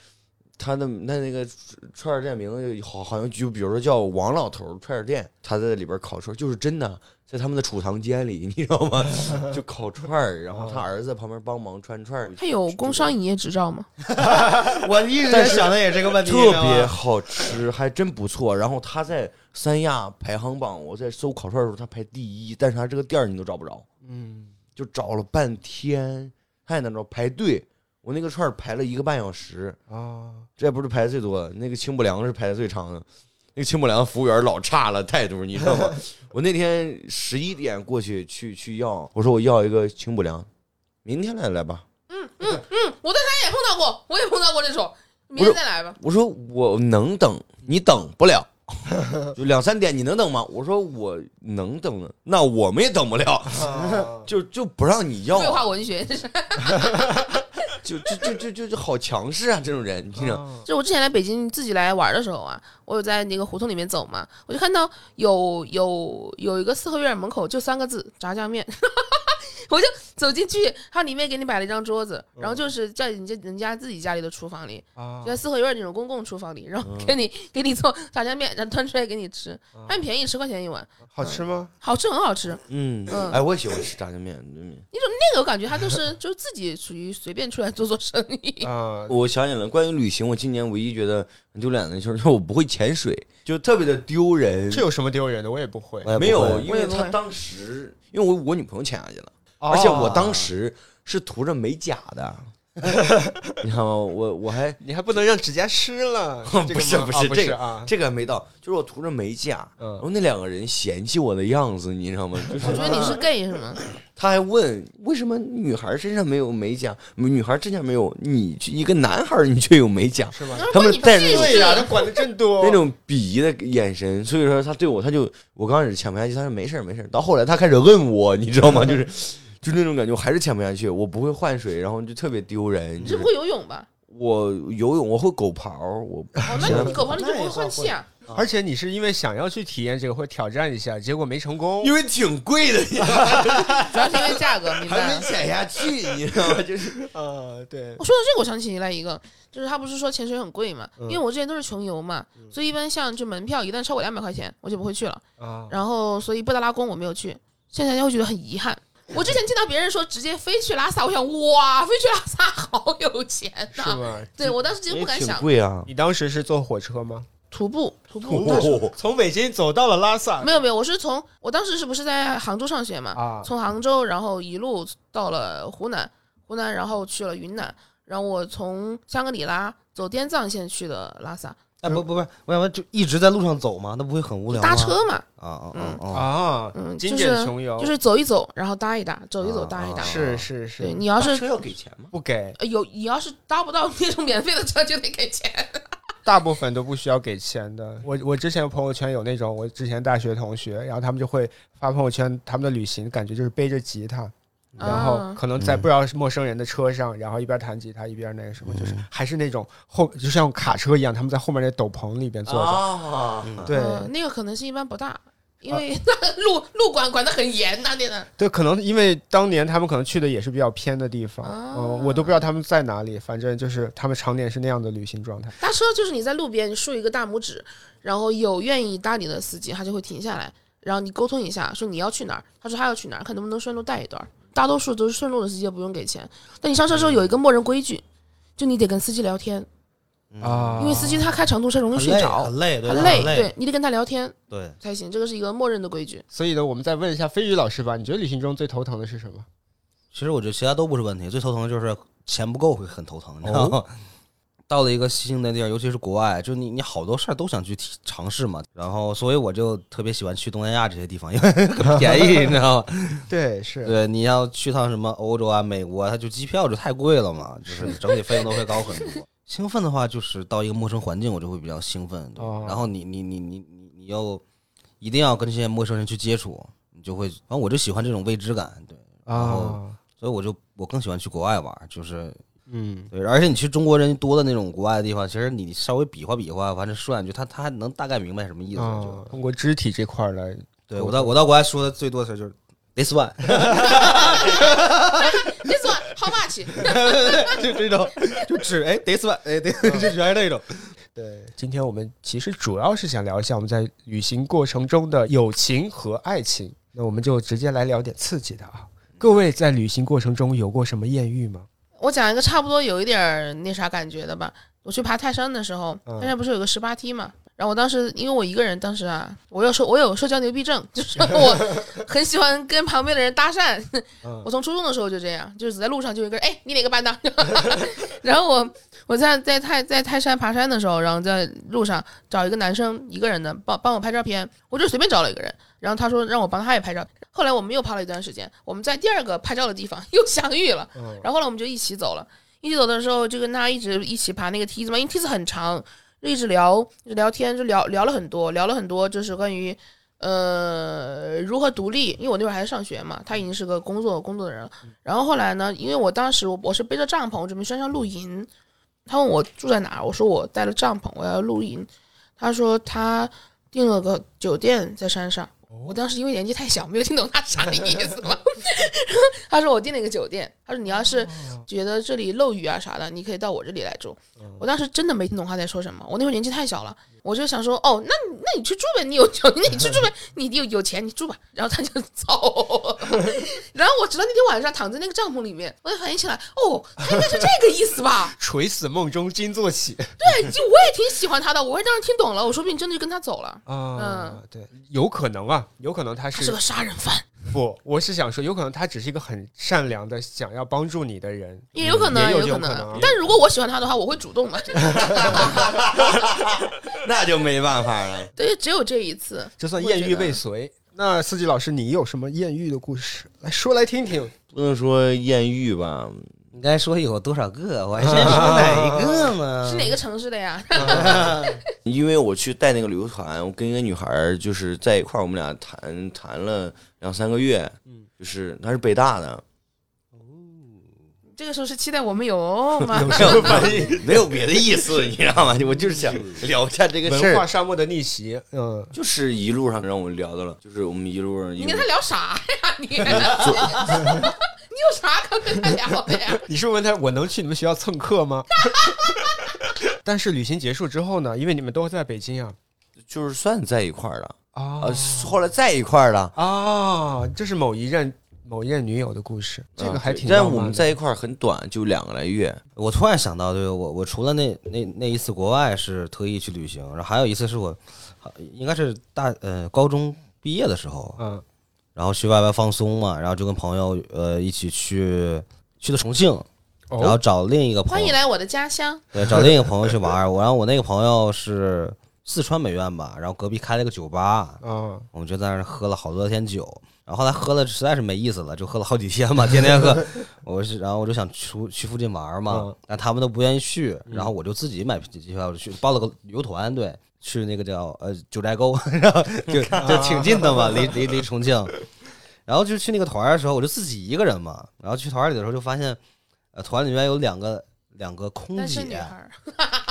他的那那个串儿店名字好好像就比如说叫王老头儿串儿店，他在里边烤串儿，就是真的在他们的储藏间里，你知道吗？<laughs> 就烤串儿，然后他儿子旁边帮忙串串儿，它有工商营业执照吗？<laughs> 我一直在想的也是这个问题，特别好吃，还真不错。然后他在三亚排行榜，我在搜烤串的时候，他排第一，但是他这个店儿你都找不着。嗯，就找了半天，他在那找排队，我那个串排了一个半小时，啊，这不是排的最多的，那个清补凉是排的最长的。那个清补凉服务员老差了态度，你知道吗？<laughs> 我那天十一点过去去去要，我说我要一个清补凉，明天来来吧。嗯嗯嗯我在他也碰到过，我也碰到过这种，明天再来吧。我说我能等，你等不了，<laughs> 就两三点你能等吗？我说我能等的，那我们也等不了，<laughs> 就就不让你要废，话文学，这是。就就就就就就好强势啊！这种人，你听着，就我之前来北京自己来玩的时候啊，我有在那个胡同里面走嘛，我就看到有有有一个四合院门口就三个字炸酱面，<laughs> 我就走进去，它里面给你摆了一张桌子，然后就是在人家人家自己家里的厨房里，啊就在四合院那种公共厨房里，然后给你给你做炸酱面，然后端出来给你吃，还很便宜，十块钱一碗，好吃吗？好吃很好吃。嗯，嗯哎，我也喜欢吃炸酱面，你怎么那个我感觉他就是就是自己属于随便出来做做生意，啊，<laughs> 我想起来了，关于旅行，我今年唯一觉得很丢脸的就是我不会潜水，就特别的丢人。这有什么丢人的？我也不会没有，因为他当时，因为我我女朋友潜下去了，哦而且我当时是涂着美甲的，<laughs> 你知道吗？我我还你还不能让指甲湿了，<laughs> 这个不是不不是这个啊，这个还没到，就是我涂着美甲，嗯然后那两个人嫌弃我的样子，你知道吗？就是我觉得你是 gay 是吗？他还问为什么女孩身上没有美甲，女孩身上没有，你一个男孩你却有美甲，是吗？他们带着那种对呀，他管的真多。<laughs> 那种鄙夷的眼神，所以说他对我，他就我刚开始抢不下去，他说没事儿没事儿，到后来他开始问我，你知道吗？就是就那种感觉，我还是潜不下去，我不会换水，然后就特别丢人。你是你不会游泳吧？我游泳我会狗刨，我哦，那你狗刨你就不会换气啊？而且你是因为想要去体验这个，会挑战一下，结果没成功。因为挺贵的，你知道吗主要是因为价格，明白还没。潜下去，你知道吗？就是 <laughs> 呃，对我，说到这个，我想起来一个，就是他不是说潜水很贵嘛？嗯因为我之前都是穷游嘛，所以一般像就门票一旦超过两百块钱，我就不会去了。啊，然后所以布达拉宫我没有去，现在会觉得很遗憾。我之前听到别人说直接飞去拉萨，我想哇，飞去拉萨好有钱呐？对我当时其实不敢挺想，贵啊。你当时是坐火车吗？徒步徒步。哦 <laughs> 从北京走到了拉萨没有没有，我是从我当时是不是在杭州上学嘛？啊，从杭州，然后一路到了湖南，湖南然后去了云南，然后我从香格里拉走滇藏线去的拉萨，哎，不不不，我想问，就一直在路上走吗？那不会很无聊吗？搭车嘛，啊啊嗯啊啊！啊，嗯，经就是穷游就是走一走，然后搭一搭，走一走啊搭一搭。啊是是是，对你要是车要给钱吗？不给，呃有你要是搭不到那种免费的车，就得给钱。<laughs> 大部分都不需要给钱的。我我之前朋友圈有那种我之前大学同学，然后他们就会发朋友圈他们的旅行，感觉就是背着吉他。然后啊可能在不知道是陌生人的车上，然后一边弹吉他一边那个什么，就是还是那种后就像卡车一样，他们在后面那斗篷里边坐着。啊，对嗯那个可能性一般不大，因为那路路管管得很严呐，那的。对，可能因为当年他们可能去的也是比较偏的地方，我都不知道他们在哪里，反正就是他们常年是那样的旅行状态。搭车就是你在路边竖一个大拇指，然后有愿意搭你的司机，他就会停下来，然后你沟通一下，说你要去哪儿，他说他要去哪儿，看能不能顺路带一段儿。大多数都是顺路的司机，不用给钱。但你上车之后有一个默认规矩，就你得跟司机聊天，啊，因为司机他开长途车容易，睡着很，累，对，很累，对你得跟他聊天对。才行，这个是一个默认的规矩。所以呢，我们再问一下飞宇老师吧，你觉得旅行中最头疼的是什么？其实我觉得其他都不是问题，最头疼的就是钱不够会很头疼，你知道吗？到了一个新的地儿，尤其是国外，就你你好多事儿都想去尝试嘛，然后所以我就特别喜欢去东南亚这些地方，因为 <laughs> 很便宜，你知道吗？<laughs> 对，是对，你要去趟什么欧洲啊、美国啊，它就机票就太贵了嘛，就是整体费用都会高很多。<laughs> 兴奋的话，就是到一个陌生环境，我就会比较兴奋。哦然后你你你你你你又一定要跟这些陌生人去接触，你就会，反正我就喜欢这种未知感，对，然后啊，所以我就我更喜欢去国外玩，就是嗯，对，而且你去中国人多的那种国外的地方，其实你稍微比划比划，反正说两句，他他还能大概明白什么意思。啊就通过肢体这块儿来，对我到我到国外说的最多的事就是 this one，this one <laughs> <laughs> how much？<laughs> 就这种，就只哎 this one，哎对，就全是那种。对，今天我们其实主要是想聊一下我们在旅行过程中的友情和爱情。那我们就直接来聊点刺激的啊！各位在旅行过程中有过什么艳遇吗？我讲一个差不多有一点儿那啥感觉的吧。我去爬泰山的时候，嗯泰山不是有个十八梯嘛？然后我当时因为我一个人，当时啊，我有社我有社交牛逼症，就是 <laughs> 我很喜欢跟旁边的人搭讪。嗯我从初中的时候就这样，就是走在路上就有一个人，哎，你哪个班的？<laughs> 然后我我在在泰在泰山爬山的时候，然后在路上找一个男生一个人的帮帮我拍照片，我就随便找了一个人，然后他说让我帮他也拍照。后来我们又爬了一段时间，我们在第二个拍照的地方又相遇了，嗯然后后来我们就一起走了。一起走的时候，就跟他一直一起爬那个梯子嘛，因为梯子很长，就一直聊，一直聊天，就聊聊了很多，聊了很多，就是关于呃如何独立，因为我那会儿还在上学嘛，他已经是个工作工作的人了。然后后来呢，因为我当时我我是背着帐篷，我准备山上露营，他问我住在哪儿，我说我带了帐篷，我要露营。他说他订了个酒店在山上。我当时因为年纪太小，没有听懂他啥意思嘛。<laughs> 他说我订了一个酒店，他说你要是觉得这里漏雨啊啥的，你可以到我这里来住。我当时真的没听懂他在说什么，我那会儿年纪太小了，我就想说哦，那那你去住呗，你有酒，那你去住呗，你有 <laughs> 有钱你住吧。然后他就走，<laughs> 然后我直到那天晚上躺在那个帐篷里面，我才反应起来，哦，他应该是这个意思吧？<laughs> 垂死梦中惊坐起对，就我也挺喜欢他的，我也当时听懂了，我说不定真的就跟他走了。啊，对，有可能啊，有可能他是他是个杀人犯，不，我是想说，有可能他只是一个很善良的想要帮助你的人，也有可能，也有可能啊但如果我喜欢他的话，我会主动的。<laughs> <laughs> 那就没办法了。对，只有这一次。这算艳遇未遂。那四季老师，你有什么艳遇的故事？来说来听听。不能说艳遇吧，应该说有多少个？我还先说哪一个呢？<laughs> 是哪个城市的呀？<laughs> 因为我去带那个旅游团，我跟一个女孩就是在一块儿，我们俩谈谈了两三个月，就是她是北大的，这个时候是期待我们有 <laughs> 吗？没有没有别的意思，你知道吗？我就是想聊一下这个事儿，文化沙漠的逆袭，嗯，就是一路上让我们聊到了，就是我们一路上你跟他聊啥呀？你你有啥可跟他聊的呀？<laughs> 你是不是问他我能去你们学校蹭课吗？<laughs> 但是旅行结束之后呢？因为你们都在北京啊。就是算在一块儿了，啊呃，后来在一块儿了。啊，这是某一任某一任女友的故事，这个还啊对但挺浪漫的。我们在一块儿很短，就两个来月。我突然想到，对我我除了那那那一次国外是特意去旅行，然后还有一次是我好应该是大呃高中毕业的时候，嗯然后去外边放松嘛，然后就跟朋友呃一起去去的重庆，然后哦找另一个朋友欢迎，来我的家乡。对，找另一个朋友去玩儿。我然后我那个朋友是四川美院吧，然后隔壁开了个酒吧，啊我们就在那儿喝了好多天酒。然后后来喝了实在是没意思了，就喝了好几天嘛，天天喝。<laughs> 我是然后我就想出去附近玩嘛嗯，但他们都不愿意去，然后我就自己买机票就去报了个旅游团，对，去那个叫呃九寨沟，<laughs> 然后就就挺近的嘛，离离离重庆。然后就去那个团的时候，我就自己一个人嘛。然后去团里的时候就发现，呃，团里面有两个两个空姐，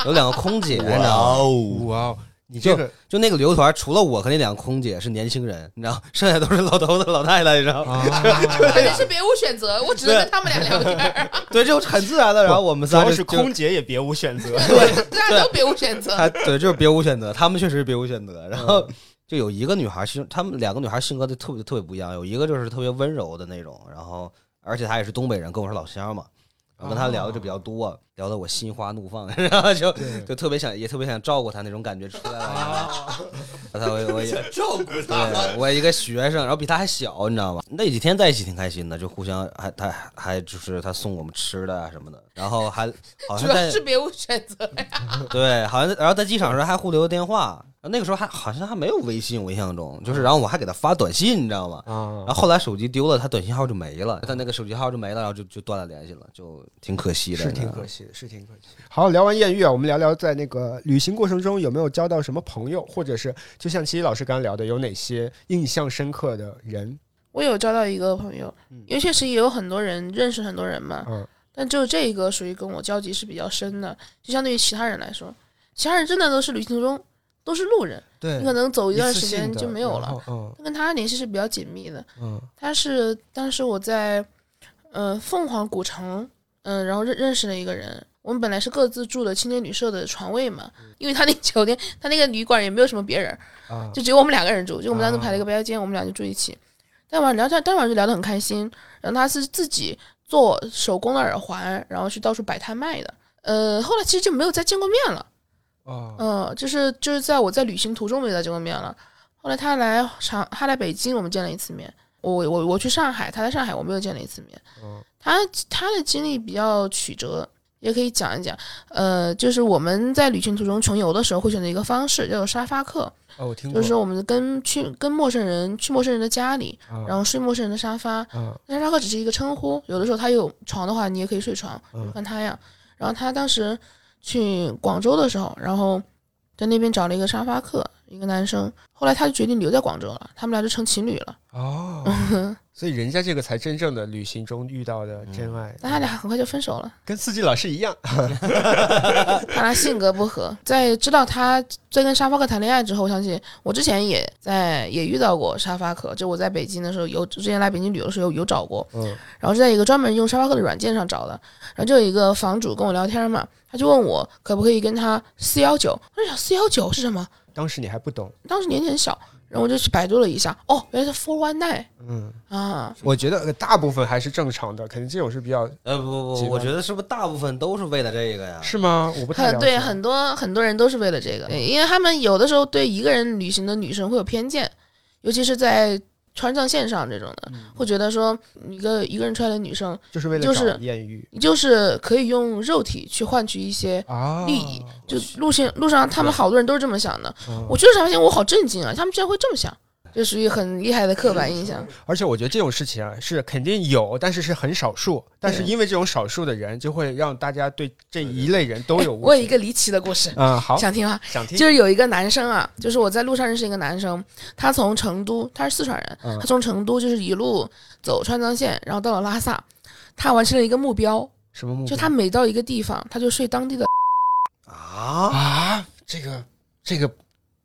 有两个空姐，你知道吗？哦，哇哦，你这个就那个旅游团，除了我和那两个空姐是年轻人，你知道，剩下都是老头子、老太太，你知道吗？啊，<laughs> 反正是别无选择，我只能跟他们俩聊天儿，对，就很自然的。然后我们仨就是空姐也别无选择。对大家都别无选择。对，就是别无选择，他们确实是别无选择。然后就有一个女孩，其实她们两个女孩性格都特别特别不一样，有一个就是特别温柔的那种，然后而且她也是东北人，跟我是老乡嘛，然后跟他聊的就比较多，聊得我心花怒放，<laughs> 然后就就特别想也特别想照顾他那种感觉出来了。<laughs> 他我我也照顾对我一个学生，然后比他还小，你知道吗？那几天在一起挺开心的，就互相还他还就是他送我们吃的啊什么的，然后还好像在是别无选择呀。<laughs> 对，好像然后在机场的时候还互留电话，那个时候还好像还没有微信，我印象中就是，然后我还给他发短信，你知道吗？啊然后后来手机丢了，他短信号就没了，他那个手机号就没了，然后就就断了联系了，就挺可惜的，是挺可惜的，是挺可惜。好，聊完艳遇啊，我们聊聊在那个旅行过程中有没有交到什么朋友，或者是就像七七老师刚刚聊的，有哪些印象深刻的人？我有交到一个朋友，因为确实也有很多人认识很多人嘛，嗯但只有这一个属于跟我交集是比较深的，就相对于其他人来说，其他人真的都是旅行中都是路人，对你可能走一段时间就没有了。。嗯跟他联系是比较紧密的，嗯他是当时我在呃凤凰古城，嗯、然后认认识了一个人。我们本来是各自住的青年旅社的床位嘛，因为他那酒店，他那个旅馆也没有什么别人，啊就只有我们两个人住，就我们单独排了一个标间，我们俩就住一起。当晚聊天，当晚就聊得很开心。然后他是自己做手工的耳环，然后去到处摆摊卖的。呃，后来其实就没有再见过面了。哦，嗯，就是就是在我在旅行途中没再见过面了。后来他来长，他来北京，我们见了一次面。我我我去上海，他在上海，我们又见了一次面。嗯他他的经历比较曲折，也可以讲一讲。呃，就是我们在旅行途中穷游的时候会选择一个方式，叫做沙发客，哦，我听过，就是说我们跟去跟陌生人去陌生人的家里，啊然后睡陌生人的沙发。啊那沙发客只是一个称呼，有的时候他有床的话，你也可以睡床，嗯跟他呀。然后他当时去广州的时候，然后在那边找了一个沙发客，一个男生。后来他就决定留在广州了，他们俩就成情侣了。哦，<laughs> 所以人家这个才真正的旅行中遇到的真爱，但他俩很快就分手了，跟四季老师一样。<laughs> 他俩性格不合。在知道他在跟沙发客谈恋爱之后，我相信我之前也在也遇到过沙发客，就我在北京的时候有之前来北京旅游的时候有有找过，嗯然后是在一个专门用沙发客的软件上找的，然后就有一个房主跟我聊天嘛，他就问我可不可以跟他四幺九，我就想四幺九是什么？当时你还不懂，当时年纪很小，然后我就去百度了一下，哦，原来是 four one nine 嗯，啊，我觉得呃大部分还是正常的，肯定这种是比较呃，不不，不我觉得是不是大部分都是为了这个呀？是吗？我不太很对，了解很多很多人都是为了这个，因为他们有的时候对一个人旅行的女生会有偏见，尤其是在川藏线上这种的，会觉得说一个一个人出来的女生，就是为了就是艳遇。你就是可以用肉体去换取一些啊利益，就路线路上他们好多人都是这么想的。嗯。我去了发现我好震惊啊，他们居然会这么想，这属于很厉害的刻板印象。而且我觉得这种事情啊是肯定有，但是是很少数。但是因为这种少数的人，就会让大家对这一类人都有误解。我有一个离奇的故事，嗯，好，想听啊？想听就是有一个男生啊，就是我在路上认识一个男生，他从成都，他是四川人，嗯他从成都就是一路走川藏线，然后到了拉萨，他完成了一个目标，什么目标？就他每到一个地方，他就睡当地的。啊，啊，这个这个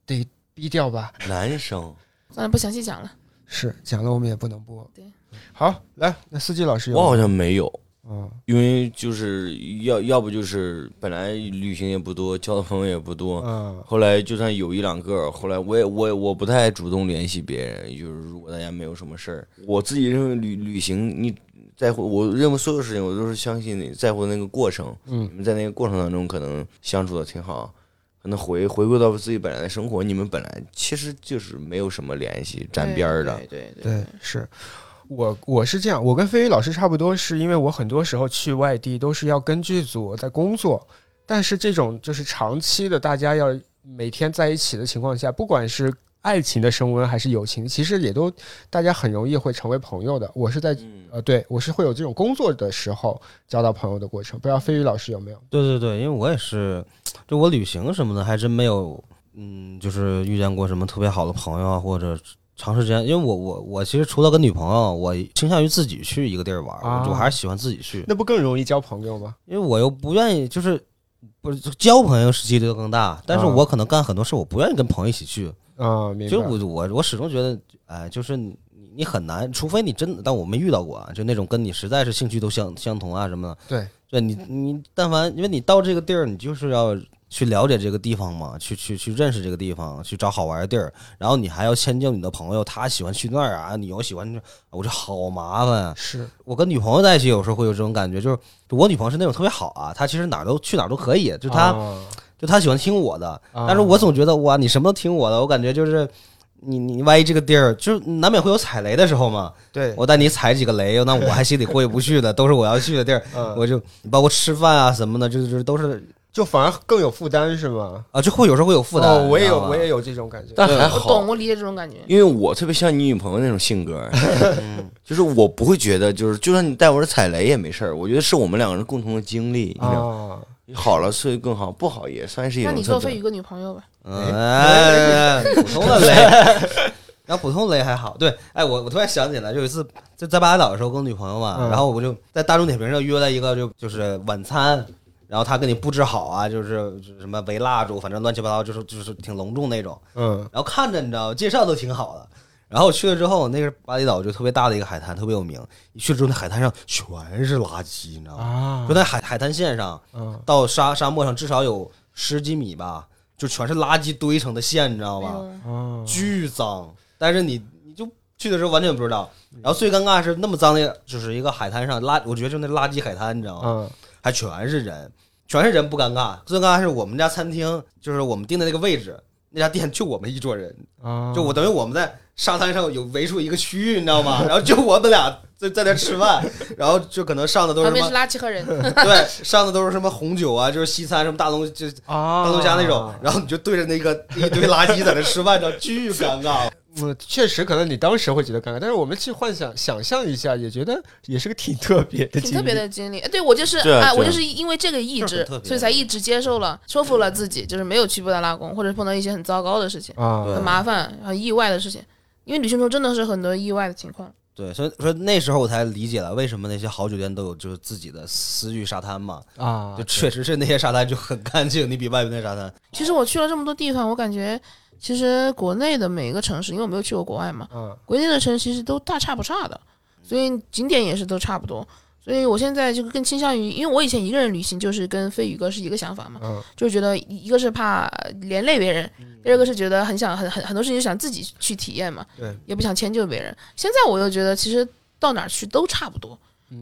得低调吧？男生算了，不详细讲了。是讲了我们也不能播。对，好，来，那司机老师有我好像没有，嗯。因为就是要要不就是本来旅行也不多，交的朋友也不多，嗯。后来就算有一两个，后来我也我也我不太主动联系别人，就是如果大家没有什么事儿，我自己认为旅旅行你在乎，我认为所有事情我都是相信你在乎那个过程，嗯。你们在那个过程当中可能相处的挺好，可能回回归到自己本来的生活，你们本来其实就是没有什么联系沾边儿的，对对对，是。我我是这样，我跟飞宇老师差不多，是因为我很多时候去外地都是要跟剧组在工作，但是这种就是长期的，大家要每天在一起的情况下，不管是爱情的升温还是友情，其实也都大家很容易会成为朋友的。我是在嗯，呃，对我是会有这种工作的时候交到朋友的过程，不知道飞宇老师有没有？对对对，因为我也是，就我旅行什么的，还真没有，嗯，就是遇见过什么特别好的朋友啊，或者长时间。因为我我我其实除了跟女朋友，我倾向于自己去一个地儿玩我我还是喜欢自己去，那不更容易交朋友吗？因为我又不愿意，就是不是交朋友几率就更大，但是啊我可能干很多事，我不愿意跟朋友一起去。啊，明白。就我我我始终觉得，哎，就是你你很难，除非你真的，但我没遇到过啊，就那种跟你实在是兴趣都相相同啊什么的。对，对你你但凡因为你到这个地儿，你就是要去了解这个地方嘛，去去去认识这个地方，去找好玩的地儿，然后你还要迁就你的朋友，他喜欢去那儿啊，你又喜欢，我这好麻烦啊。是我跟女朋友在一起，有时候会有这种感觉，就是我女朋友是那种特别好啊，她其实哪儿都去哪儿都可以，就她、啊就他喜欢听我的，啊。但是我总觉得哇，你什么都听我的，我感觉就是你你万一这个地儿就是难免会有踩雷的时候嘛，对，我带你踩几个雷，那我还心里过意不去的，<laughs> 都是我要去的地儿，嗯。我就包括吃饭啊什么的，就是都是就反而更有负担是吗？啊，就会有时候会有负担。哦，我也有，我也有这种感觉。但还好。懂，，我理解这种感觉。因为我特别像你女朋友那种性格，<laughs> 就是我不会觉得，就是就算你带我这踩雷也没事儿，我觉得是我们两个人共同的经历，你知道好了所以更好，不好也算是一那种特点你做飞宇个女朋友吧。嗯，哎，普通的雷，然后普通雷还好。对，哎，我我突然想起来，就有一次就在巴厘岛的时候跟女朋友嘛，嗯然后我就在大众点评上约了一个就就是晚餐，然后他给你布置好啊，就是就是什么围蜡烛，反正乱七八糟，就是就是挺隆重那种。嗯然后看着你知道，介绍都挺好的。然后我去了之后，那个巴厘岛就特别大的一个海滩，特别有名。你去了之后，那海滩上全是垃圾，你知道吗？啊就在海海滩线上，嗯到沙沙漠上至少有十几米吧，就全是垃圾堆成的线，你知道吗？啊巨脏。但是你你就去的时候完全不知道。然后最尴尬的是那么脏的，就是一个海滩上垃，我觉得就那垃圾海滩，你知道吗？嗯还全是人，全是人不尴尬，最尴尬是我们家餐厅，就是我们订的那个位置，那家店就我们一桌人，啊，就我等于我们在沙滩上有围出一个区域，你知道吗？然后就我们俩在在那吃饭，然后就可能上的都是什么，垃圾和人，<laughs> 对，上的都是什么红酒啊，就是西餐什么大龙就啊，大龙虾那种，然后你就对着那个一堆垃圾在那吃饭，这巨尴尬。嗯，确实可能你当时会觉得尴尬，但是我们去幻想想象一下，也觉得也是个挺特别的，挺特别。的经历。哎，对我就是啊哎，我就是因为这个意志所以才一直接受了，说服了自己，就是没有去布达拉宫，或者碰到一些很糟糕的事情、啊，很麻烦、很意外的事情。因为旅行中真的是很多意外的情况。对，所以说那时候我才理解了为什么那些好酒店都有就是自己的私域沙滩嘛，啊，就确实是那些沙滩就很干净，你比外面那沙滩，其实我去了这么多地方，我感觉其实国内的每一个城市，因为我没有去过国外嘛，嗯国内的城市其实都大差不差的，所以景点也是都差不多。所以我现在就更倾向于，因为我以前一个人旅行就是跟飞宇哥是一个想法嘛，嗯就是觉得一个是怕连累别人，第二个是觉得很想很很很多事情想自己去体验嘛，对，也不想迁就别人。现在我又觉得其实到哪儿去都差不多，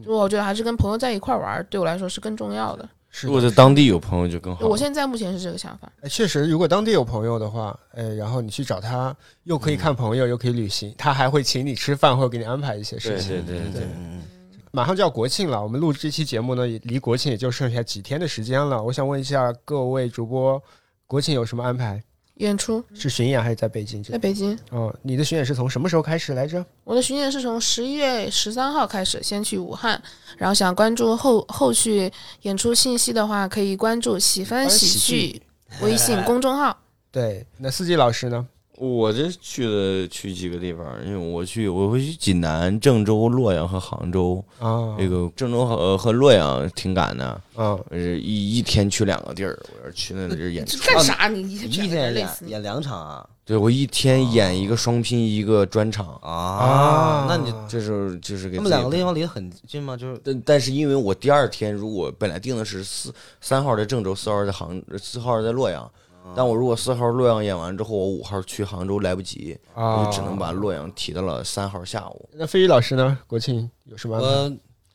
我觉得还是跟朋友在一块玩，对我来说是更重要的。是如果在当地有朋友就更好。我现在目前是这个想法。哎确实，如果当地有朋友的话，哎，然后你去找他，又可以看朋友，又可以旅行，他还会请你吃饭，或者给你安排一些事情。对对对对，嗯，马上就要国庆了，我们录这期节目呢，也离国庆也就剩下几天的时间了。我想问一下各位主播，国庆有什么安排？演出是巡演还是在北京在？北京，哦，你的巡演是从什么时候开始来着？我的巡演是从十一月十三号开始，先去武汉，然后想关注后后续演出信息的话，可以关注喜欢喜剧微信公众号。<laughs> 对，那四季老师呢？我这去了去几个地方，因为我去我会去济南、郑州、洛阳和杭州。啊，这个郑州和和洛阳挺赶的，嗯，我是一一天去两个地儿，我要去那个地儿演出。干啥？你一一天演！演两场啊对我一天演一个双拼，一个专场，啊，那你这时候就是给他们两个地方离得很近吗？就是但但是因为我第二天如果本来定的是四三号在郑州，四号在杭，四号在洛阳，但我如果四号洛阳演完之后，我五号去杭州来不及，我啊，就只能把洛阳提到了三号下午。那飞宇老师呢？国庆有什么安排？我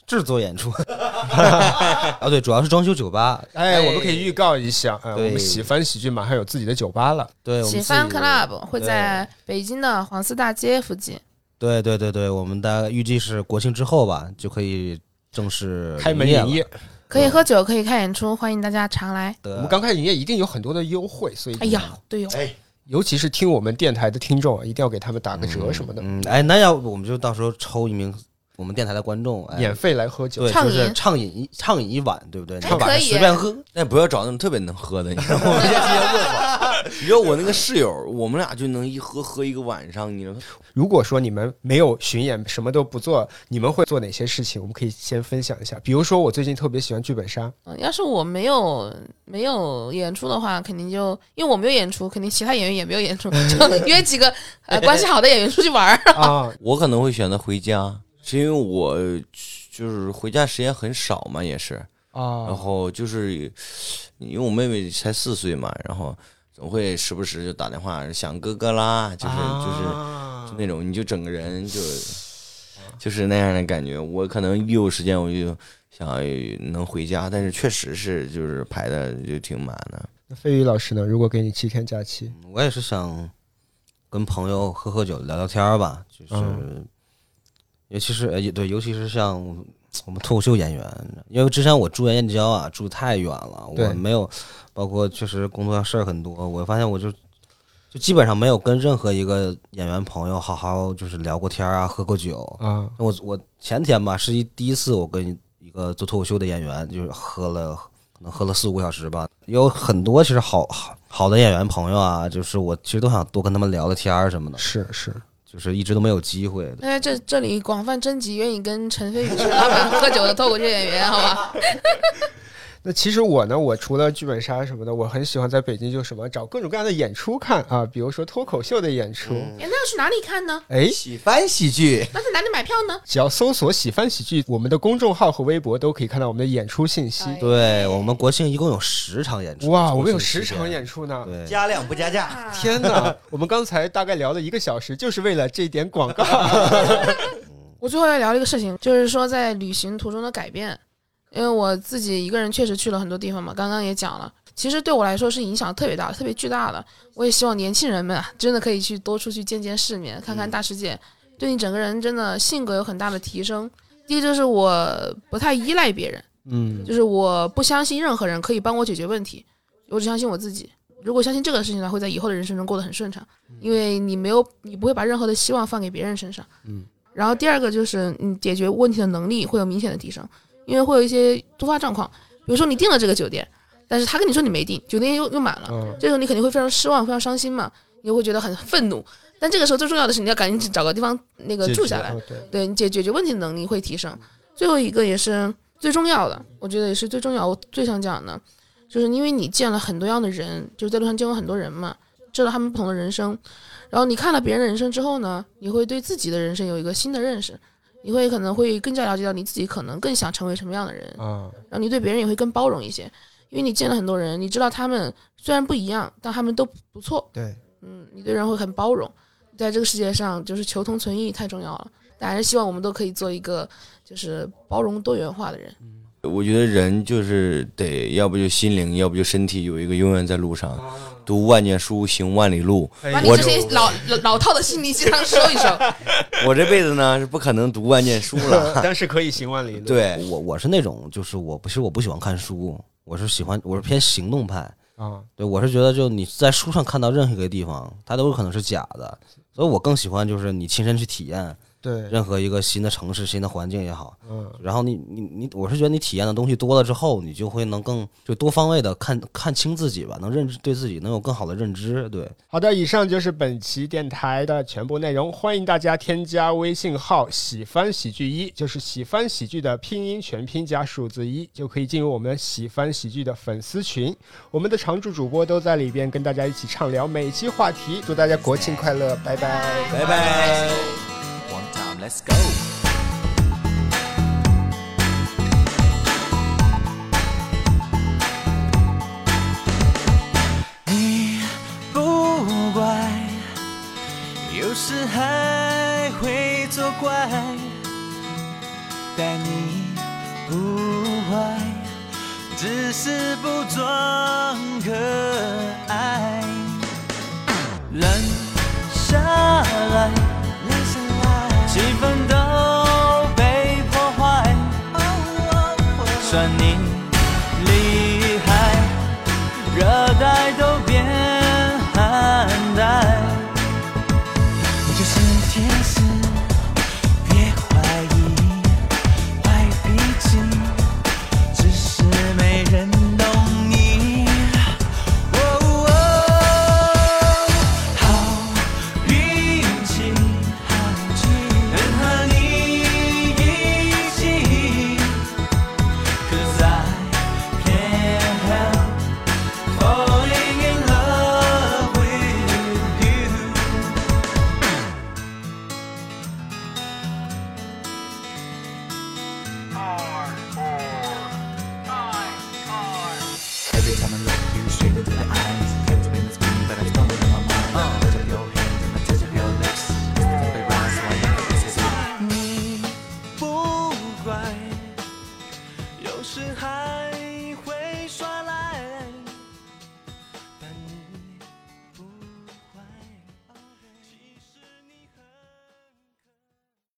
制作演出 <laughs> 啊，对，主要是装修酒吧。哎，我们可以预告一下，呃，我们喜欢喜剧马上有自己的酒吧了。对，我们喜欢自己 Club 会在北京的黄寺大街附近。对对对对，我们大概预计是国庆之后吧，就可以正式开门营营业了。，可以喝酒，可以看演出，欢迎大家常来。我们刚开营业一定有很多的优惠，所以哎呀，对哎，尤其是听我们电台的听众，一定要给他们打个折什么的，嗯，哎，那要不我们就到时候抽一名我们电台的观众，哎，免费来喝酒。对，畅就是饮畅饮一畅饮一晚，对不对？哎那晚上可以随便喝。那不要找那种特别能喝的，你知道吗？<laughs> 我先提前问好。<laughs> 你知道我那个室友，我们俩就能一喝喝一个晚上，你知道？如果说你们没有巡演，什么都不做，你们会做哪些事情？我们可以先分享一下。比如说，我最近特别喜欢剧本杀，嗯要是我没有没有演出的话，肯定就因为我没有演出，肯定其他演员也没有演出，<laughs> 就约几个呃关系好的演员出去玩儿。<laughs> 啊，我可能会选择回家，是因为我就是回家时间很少嘛，也是。啊然啊，后就是因为我妹妹才四岁嘛，然后总会时不时就打电话想哥哥啦，就是就是啊就那种，你就整个人就就是那样的感觉。我可能一有时间我就想能回家，但是确实是就是排的就挺满的。那飞宇老师呢？如果给你七天假期，我也是想跟朋友喝喝酒、聊聊天儿吧，就是，嗯尤其是呃也对，尤其是像我们脱口秀演员，因为之前我住燕郊啊，住太远了，我没有，包括确实工作上事儿很多，我发现我就就基本上没有跟任何一个演员朋友好好就是聊过天儿啊，喝过酒。啊，我我前天吧是一第一次我跟一个做脱口秀的演员就是喝了可能喝了四五个小时吧，有很多其实好好好的演员朋友啊，就是我其实都想多跟他们聊聊天儿什么的，是是，就是一直都没有机会。那在这这里广泛征集愿意跟陈飞宇、陈老板喝酒的脱口秀演员，好吧？那其实我呢，我除了剧本杀什么的，我很喜欢在北京就什么找各种各样的演出看啊，比如说脱口秀的演出，哎，那要去哪里看呢？哎，喜欢喜剧，<laughs> 那在哪里买票呢？只要搜索“喜翻喜剧”，我们的公众号和微博都可以看到我们的演出信息。哎对我们国庆一共有十场演出，哇，我们有十场演出呢！对，加量不加价。<laughs> 啊天哪，<laughs> 我们刚才大概聊了一个小时，就是为了这点广告。我最后要聊一个事情，就是说在旅行途中的改变。因为我自己一个人确实去了很多地方嘛，刚刚也讲了，其实对我来说是影响特别大、特别巨大的。我也希望年轻人们啊，真的可以去多出去见见世面，看看大世界，对你整个人真的性格有很大的提升。第一就是我不太依赖别人，嗯就是我不相信任何人可以帮我解决问题，我只相信我自己。如果相信这个事情呢，会在以后的人生中过得很顺畅，因为你没有，你不会把任何的希望放给别人身上。嗯。然后第二个就是你解决问题的能力会有明显的提升，因为会有一些突发状况，比如说你订了这个酒店，但是他跟你说你没订，酒店又又满了，嗯这时候你肯定会非常失望，非常伤心嘛，你会觉得很愤怒。但这个时候最重要的是你要赶紧找个地方那个解决住下来，哦对，对你解解决问题的能力会提升。最后一个也是最重要的，我觉得也是最重要，我最想讲的，就是因为你见了很多样的人，就是在路上见过很多人嘛，知道他们不同的人生，然后你看了别人的人生之后呢，你会对自己的人生有一个新的认识，你会可能会更加了解到你自己可能更想成为什么样的人，嗯，然后你对别人也会更包容一些，因为你见了很多人，你知道他们虽然不一样，但他们都不错，对，嗯，你对人会很包容，在这个世界上就是求同存异太重要了。但还是希望我们都可以做一个就是包容多元化的人。我觉得人就是得要不就心灵，要不就身体有一个永远在路上，读万卷书，行万里路。把你我这些老老老套的心灵鸡汤说一收。我这辈子呢是不可能读万卷书了。<laughs> 但是可以行万里路。对，我我是那种，就是我不是我不喜欢看书，我是喜欢我是偏行动派。啊，对我是觉得，就你在书上看到任何一个地方，它都有可能是假的，所以我更喜欢就是你亲身去体验对，任何一个新的城市、新的环境也好。嗯，然后你你你，我是觉得你体验的东西多了之后，你就会能更就多方位的看看清自己吧，能认知对自己能有更好的认知。对，好的，以上就是本期电台的全部内容。欢迎大家添加微信号“喜翻喜剧一”，就是喜翻喜剧的拼音全拼加数字一，就可以进入我们喜翻喜剧的粉丝群。我们的常驻主播都在里边跟大家一起畅聊每期话题。祝大家国庆快乐，拜拜。拜拜。Let's go. 你不乖，有时还会作怪，但你不坏，只是不装可爱。